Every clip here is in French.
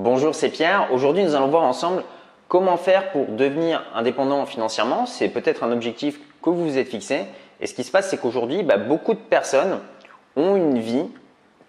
Bonjour, c'est Pierre. Aujourd'hui, nous allons voir ensemble comment faire pour devenir indépendant financièrement. C'est peut-être un objectif que vous vous êtes fixé. Et ce qui se passe, c'est qu'aujourd'hui, bah, beaucoup de personnes ont une vie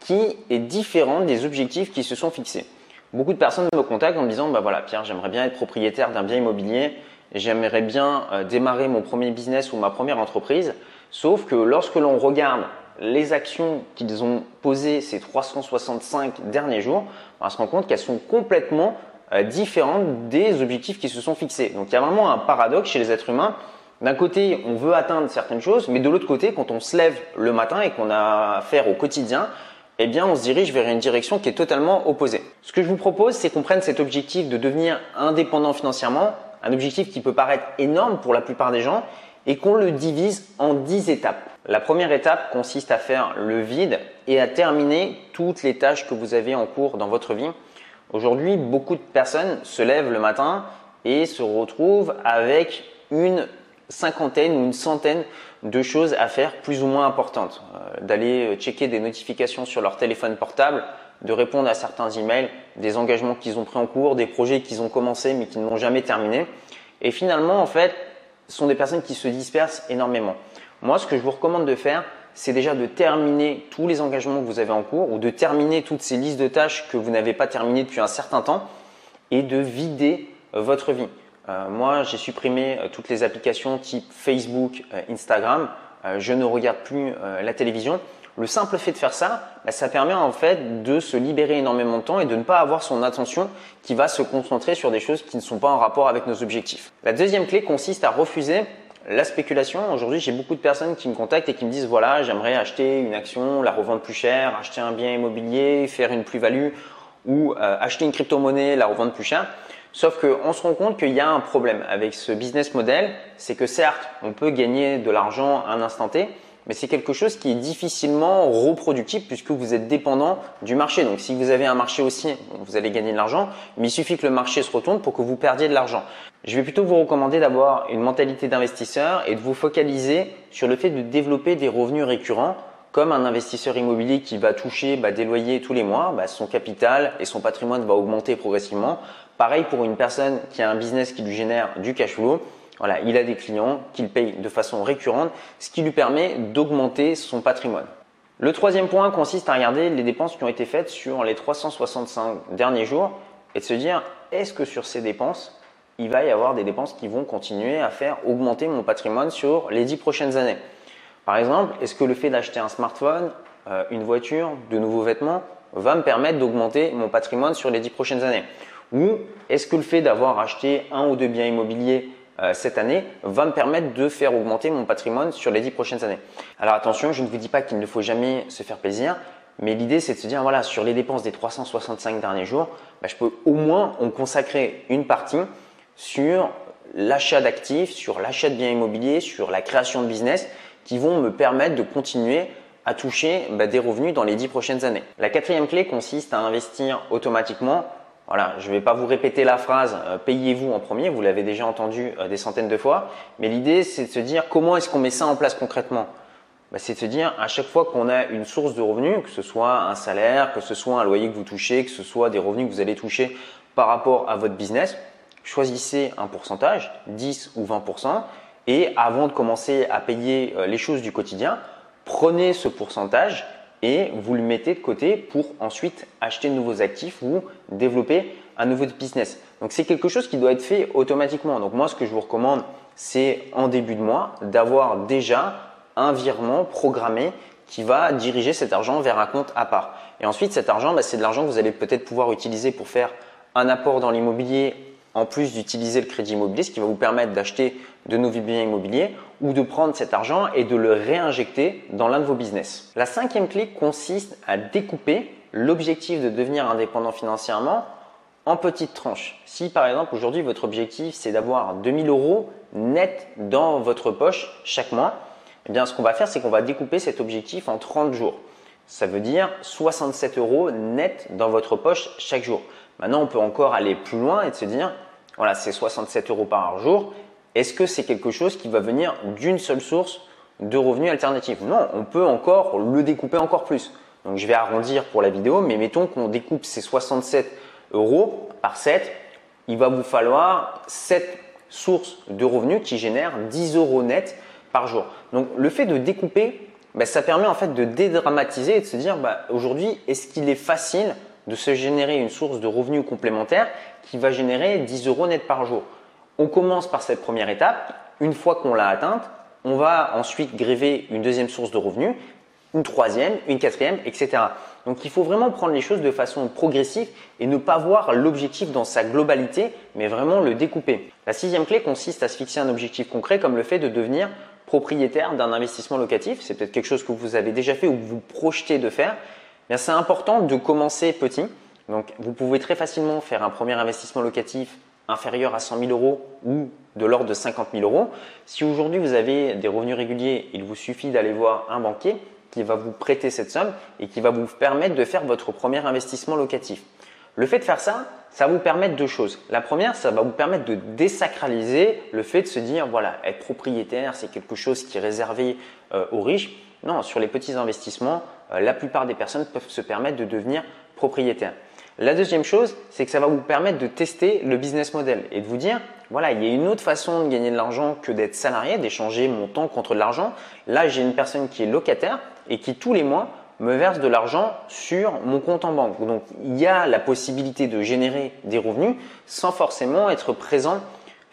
qui est différente des objectifs qui se sont fixés. Beaucoup de personnes me contactent en me disant, bah voilà, Pierre, j'aimerais bien être propriétaire d'un bien immobilier, j'aimerais bien euh, démarrer mon premier business ou ma première entreprise. Sauf que lorsque l'on regarde les actions qu'ils ont posées ces 365 derniers jours, on se rend compte qu'elles sont complètement euh, différentes des objectifs qui se sont fixés. Donc il y a vraiment un paradoxe chez les êtres humains. D'un côté, on veut atteindre certaines choses, mais de l'autre côté, quand on se lève le matin et qu'on a affaire au quotidien, eh bien, on se dirige vers une direction qui est totalement opposée. Ce que je vous propose, c'est qu'on prenne cet objectif de devenir indépendant financièrement, un objectif qui peut paraître énorme pour la plupart des gens, et qu'on le divise en 10 étapes. La première étape consiste à faire le vide et à terminer toutes les tâches que vous avez en cours dans votre vie. Aujourd'hui, beaucoup de personnes se lèvent le matin et se retrouvent avec une cinquantaine ou une centaine de choses à faire plus ou moins importantes. Euh, d'aller checker des notifications sur leur téléphone portable, de répondre à certains emails, des engagements qu'ils ont pris en cours, des projets qu'ils ont commencé mais qui n'ont jamais terminé. Et finalement, en fait, sont des personnes qui se dispersent énormément. Moi, ce que je vous recommande de faire, c'est déjà de terminer tous les engagements que vous avez en cours ou de terminer toutes ces listes de tâches que vous n'avez pas terminées depuis un certain temps et de vider euh, votre vie. Euh, moi, j'ai supprimé euh, toutes les applications type Facebook, Instagram. je ne regarde plus la télévision. Le simple fait de faire ça, bah, ça permet en fait de se libérer énormément de temps et de ne pas avoir son attention qui va se concentrer sur des choses qui ne sont pas en rapport avec nos objectifs. La deuxième clé consiste à refuser la spéculation. Aujourd'hui, j'ai beaucoup de personnes qui me contactent et qui me disent voilà, j'aimerais acheter une action, la revendre plus cher, acheter un bien immobilier, faire une plus-value ou euh, acheter une crypto-monnaie, la revendre plus cher. Sauf qu'on se rend compte qu'il y a un problème avec ce business model, c'est que certes, on peut gagner de l'argent à un instant T, mais c'est quelque chose qui est difficilement reproductible puisque vous êtes dépendant du marché. Donc si vous avez un marché aussi, vous allez gagner de l'argent, mais il suffit que le marché se retourne pour que vous perdiez de l'argent. Je vais plutôt vous recommander d'avoir une mentalité d'investisseur et de vous focaliser sur le fait de développer des revenus récurrents comme un investisseur immobilier qui va toucher bah, des loyers tous les mois, bah, son capital et son patrimoine va augmenter progressivement. Pareil pour une personne qui a un business qui lui génère du cash flow. Voilà, il a des clients qu'il paye de façon récurrente, ce qui lui permet d'augmenter son patrimoine. Le troisième point consiste à regarder les dépenses qui ont été faites sur les 365 derniers jours et de se dire est-ce que sur ces dépenses, il va y avoir des dépenses qui vont continuer à faire augmenter mon patrimoine sur les 10 prochaines années? Par exemple, est-ce que le fait d'acheter un smartphone, euh, une voiture, de nouveaux vêtements va me permettre d'augmenter mon patrimoine sur les 10 prochaines années? Ou est-ce que le fait d'avoir acheté un ou deux biens immobiliers euh, cette année va me permettre de faire augmenter mon patrimoine sur les dix prochaines années. Alors attention, je ne vous dis pas qu'il ne faut jamais se faire plaisir, mais l'idée c'est de se dire voilà, sur les dépenses des 365 derniers jours, bah, je peux au moins en consacrer une partie sur l'achat d'actifs, sur l'achat de biens immobiliers, sur la création de business qui vont me permettre de continuer à toucher bah, des revenus dans les dix prochaines années. La quatrième clé consiste à investir automatiquement voilà, je ne vais pas vous répéter la phrase euh, payez-vous en premier, vous l'avez déjà entendu euh, des centaines de fois, mais l'idée c'est de se dire comment est-ce qu'on met ça en place concrètement. Bah, C'est de se dire à chaque fois qu'on a une source de revenus, que ce soit un salaire, que ce soit un loyer que vous touchez, que ce soit des revenus que vous allez toucher par rapport à votre business, choisissez un pourcentage, 10 ou 20%, et avant de commencer à payer euh, les choses du quotidien, prenez ce pourcentage et vous le mettez de côté pour ensuite acheter de nouveaux actifs ou développer un nouveau business. Donc c'est quelque chose qui doit être fait automatiquement. Donc moi ce que je vous recommande c'est en début de mois d'avoir déjà un virement programmé qui va diriger cet argent vers un compte à part. Et ensuite cet argent bah, c'est de l'argent que vous allez peut-être pouvoir utiliser pour faire un apport dans l'immobilier en plus d'utiliser le crédit immobilier, ce qui va vous permettre d'acheter de nouveaux biens immobiliers ou de prendre cet argent et de le réinjecter dans l'un de vos business. La cinquième clé consiste à découper l'objectif de devenir indépendant financièrement en petites tranches. Si par exemple aujourd'hui votre objectif c'est d'avoir 2000 euros net dans votre poche chaque mois, eh bien ce qu'on va faire c'est qu'on va découper cet objectif en 30 jours. Ça veut dire 67 euros net dans votre poche chaque jour. Maintenant on peut encore aller plus loin et se dire voilà, c'est 67 euros par jour. Est-ce que c'est quelque chose qui va venir d'une seule source de revenus alternatifs? Non, on peut encore le découper encore plus. Donc je vais arrondir pour la vidéo, mais mettons qu'on découpe ces 67 euros par 7, il va vous falloir 7 sources de revenus qui génèrent 10 euros net par jour. Donc le fait de découper, bah, ça permet en fait de dédramatiser et de se dire bah, aujourd'hui, est-ce qu'il est facile de se générer une source de revenus complémentaire qui va générer 10 euros net par jour? On commence par cette première étape. Une fois qu'on l'a atteinte, on va ensuite gréver une deuxième source de revenus, une troisième, une quatrième, etc. Donc il faut vraiment prendre les choses de façon progressive et ne pas voir l'objectif dans sa globalité, mais vraiment le découper. La sixième clé consiste à se fixer un objectif concret comme le fait de devenir propriétaire d'un investissement locatif. C'est peut-être quelque chose que vous avez déjà fait ou que vous projetez de faire. C'est important de commencer petit. Donc vous pouvez très facilement faire un premier investissement locatif inférieur à 100 000 euros ou de l'ordre de 50 000 euros. Si aujourd'hui vous avez des revenus réguliers, il vous suffit d'aller voir un banquier qui va vous prêter cette somme et qui va vous permettre de faire votre premier investissement locatif. Le fait de faire ça, ça va vous permettre deux choses. La première, ça va vous permettre de désacraliser le fait de se dire, voilà, être propriétaire, c'est quelque chose qui est réservé euh, aux riches. Non, sur les petits investissements, euh, la plupart des personnes peuvent se permettre de devenir propriétaire. La deuxième chose, c'est que ça va vous permettre de tester le business model et de vous dire, voilà, il y a une autre façon de gagner de l'argent que d'être salarié, d'échanger mon temps contre de l'argent. Là, j'ai une personne qui est locataire et qui tous les mois me verse de l'argent sur mon compte en banque. Donc, il y a la possibilité de générer des revenus sans forcément être présent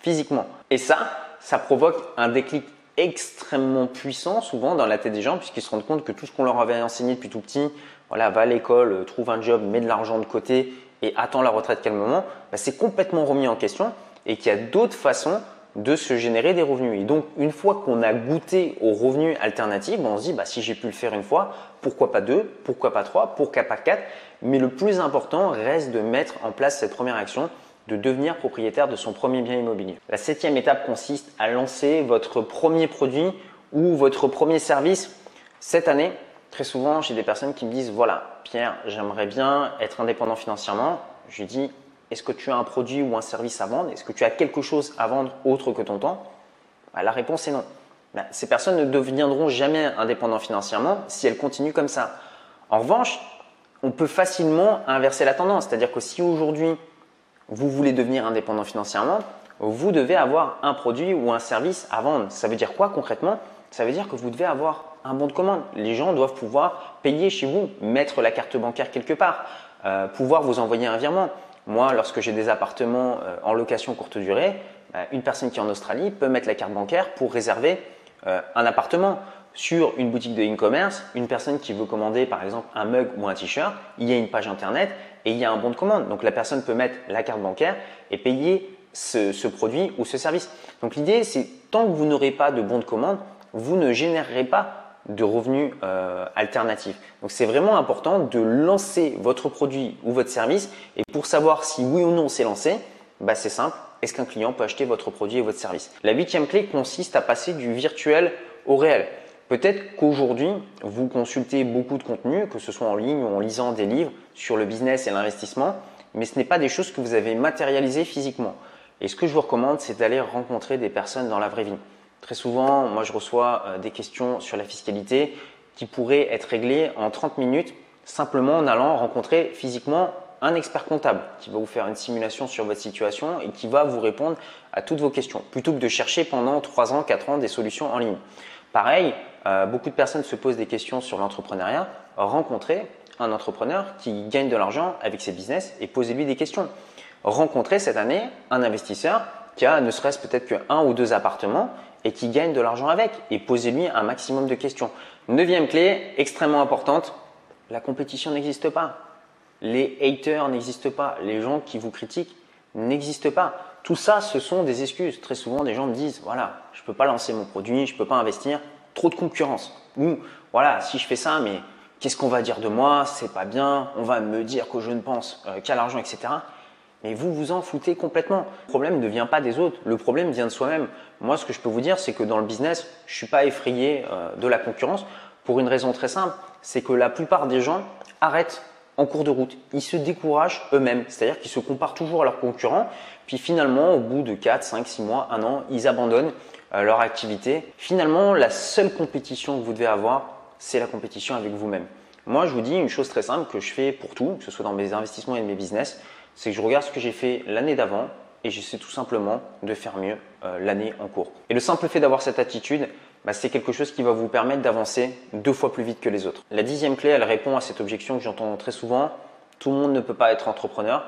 physiquement. Et ça, ça provoque un déclic extrêmement puissant souvent dans la tête des gens puisqu'ils se rendent compte que tout ce qu'on leur avait enseigné depuis tout petit, voilà, va à l'école, euh, trouve un job, met de l'argent de côté et attend la retraite calmement, bah, c'est complètement remis en question et qu'il y a d'autres façons de se générer des revenus. Et donc, une fois qu'on a goûté aux revenus alternatifs, bah, on se dit, bah, si j'ai pu le faire une fois, pourquoi pas deux, pourquoi pas trois, pourquoi pas quatre? Mais le plus important reste de mettre en place cette première action, de devenir propriétaire de son premier bien immobilier. La septième étape consiste à lancer votre premier produit ou votre premier service cette année Très souvent, j'ai des personnes qui me disent Voilà, Pierre, j'aimerais bien être indépendant financièrement. Je lui dis Est-ce que tu as un produit ou un service à vendre? Est-ce que tu as quelque chose à vendre autre que ton temps? Bah, La réponse est non. Bah, ces personnes ne deviendront jamais indépendants financièrement si elles continuent comme ça. En revanche, on peut facilement inverser la tendance. C'est-à-dire que si aujourd'hui, vous voulez devenir indépendant financièrement, vous devez avoir un produit ou un service à vendre. Ça veut dire quoi concrètement? Ça veut dire que vous devez avoir un bon de commande. Les gens doivent pouvoir payer chez vous, mettre la carte bancaire quelque part, euh, pouvoir vous envoyer un virement. Moi, lorsque j'ai des appartements euh, en location courte durée, bah, une personne qui est en Australie peut mettre la carte bancaire pour réserver euh, un appartement. Sur une boutique de e-commerce, une personne qui veut commander par exemple un mug ou un t-shirt, il y a une page internet et il y a un bon de commande. Donc la personne peut mettre la carte bancaire et payer ce, ce produit ou ce service. Donc l'idée, c'est tant que vous n'aurez pas de bon de commande, vous ne générerez pas de revenus euh, alternatifs. Donc c'est vraiment important de lancer votre produit ou votre service et pour savoir si oui ou non c'est lancé, bah c'est simple, est-ce qu'un client peut acheter votre produit et votre service? La huitième clé consiste à passer du virtuel au réel. Peut-être qu'aujourd'hui, vous consultez beaucoup de contenu, que ce soit en ligne ou en lisant des livres sur le business et l'investissement, mais ce n'est pas des choses que vous avez matérialisées physiquement. Et ce que je vous recommande, c'est d'aller rencontrer des personnes dans la vraie vie. Très souvent, moi je reçois euh, des questions sur la fiscalité qui pourraient être réglées en 30 minutes simplement en allant rencontrer physiquement un expert comptable qui va vous faire une simulation sur votre situation et qui va vous répondre à toutes vos questions plutôt que de chercher pendant 3 ans, 4 ans des solutions en ligne. Pareil, euh, beaucoup de personnes se posent des questions sur l'entrepreneuriat. Rencontrez un entrepreneur qui gagne de l'argent avec ses business et posez-lui des questions. Rencontrez cette année un investisseur qui a ne serait-ce peut-être qu'un ou deux appartements et qui gagne de l'argent avec et posez-lui un maximum de questions. Neuvième clé, extrêmement importante, la compétition n'existe pas. Les haters n'existent pas. Les gens qui vous critiquent n'existent pas. Tout ça, ce sont des excuses. Très souvent, des gens me disent, voilà, je ne peux pas lancer mon produit, je ne peux pas investir, trop de concurrence. Ou, voilà, si je fais ça, mais qu'est-ce qu'on va dire de moi? C'est pas bien, on va me dire que je ne pense euh, qu'à l'argent, etc. Mais vous vous en foutez complètement. Le problème ne vient pas des autres, le problème vient de soi-même. Moi, ce que je peux vous dire, c'est que dans le business, je ne suis pas effrayé euh, de la concurrence pour une raison très simple, c'est que la plupart des gens arrêtent en cours de route. Ils se découragent eux-mêmes, c'est-à-dire qu'ils se comparent toujours à leurs concurrents, puis finalement, au bout de 4, 5, 6 mois, 1 an, ils abandonnent euh, leur activité. Finalement, la seule compétition que vous devez avoir, c'est la compétition avec vous-même. Moi, je vous dis une chose très simple que je fais pour tout, que ce soit dans mes investissements et mes business, C'est que je regarde ce que j'ai fait l'année d'avant et j'essaie tout simplement de faire mieux euh, l'année en cours. Et le simple fait d'avoir cette attitude, bah, c'est quelque chose qui va vous permettre d'avancer deux fois plus vite que les autres. La dixième clé, elle répond à cette objection que j'entends très souvent. Tout le monde ne peut pas être entrepreneur.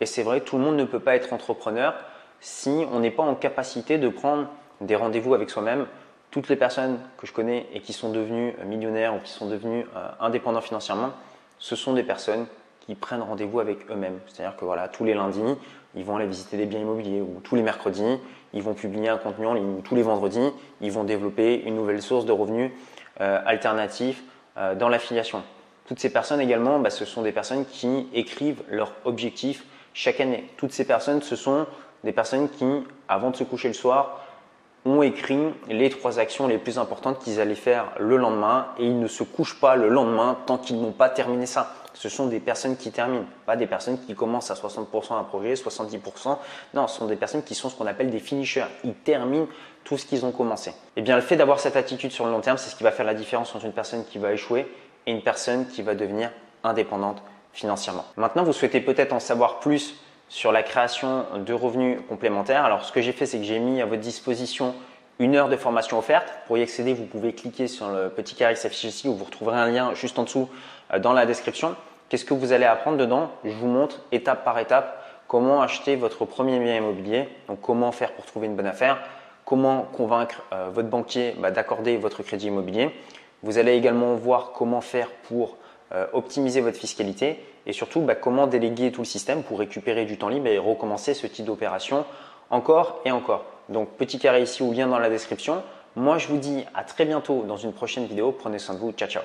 Et c'est vrai, tout le monde ne peut pas être entrepreneur si on n'est pas en capacité de prendre des rendez-vous avec soi-même. Toutes les personnes que je connais et qui sont devenues millionnaires ou qui sont devenues euh, indépendants financièrement, ce sont des personnes qui prennent rendez-vous avec eux-mêmes. C'est-à-dire que voilà, tous les lundis, ils vont aller visiter des biens immobiliers ou tous les mercredis, ils vont publier un contenu en ligne ou tous les vendredis, ils vont développer une nouvelle source de revenus euh, alternatifs euh, dans l'affiliation. Toutes ces personnes également, bah, ce sont des personnes qui écrivent leurs objectifs chaque année. Toutes ces personnes, ce sont des personnes qui, avant de se coucher le soir, ont écrit les trois actions les plus importantes qu'ils allaient faire le lendemain et ils ne se couchent pas le lendemain tant qu'ils n'ont pas terminé ça. Ce sont des personnes qui terminent, pas des personnes qui commencent à 60% un projet, 70%. Non, ce sont des personnes qui sont ce qu'on appelle des finishers. Ils terminent tout ce qu'ils ont commencé. Et eh bien, le fait d'avoir cette attitude sur le long terme, c'est ce qui va faire la différence entre une personne qui va échouer et une personne qui va devenir indépendante financièrement. Maintenant, vous souhaitez peut-être en savoir plus sur la création de revenus complémentaires. Alors, ce que j'ai fait, c'est que j'ai mis à votre disposition une heure de formation offerte. Pour y accéder, vous pouvez cliquer sur le petit carré qui s'affiche ici où vous retrouverez un lien juste en dessous dans la description. Qu'est-ce que vous allez apprendre dedans? Je vous montre étape par étape comment acheter votre premier bien immobilier, donc comment faire pour trouver une bonne affaire, comment convaincre euh, votre banquier bah, d'accorder votre crédit immobilier. Vous allez également voir comment faire pour euh, optimiser votre fiscalité et surtout bah, comment déléguer tout le système pour récupérer du temps libre et recommencer ce type d'opération encore et encore. Donc petit carré ici ou lien dans la description. Moi je vous dis à très bientôt dans une prochaine vidéo. Prenez soin de vous. Ciao ciao.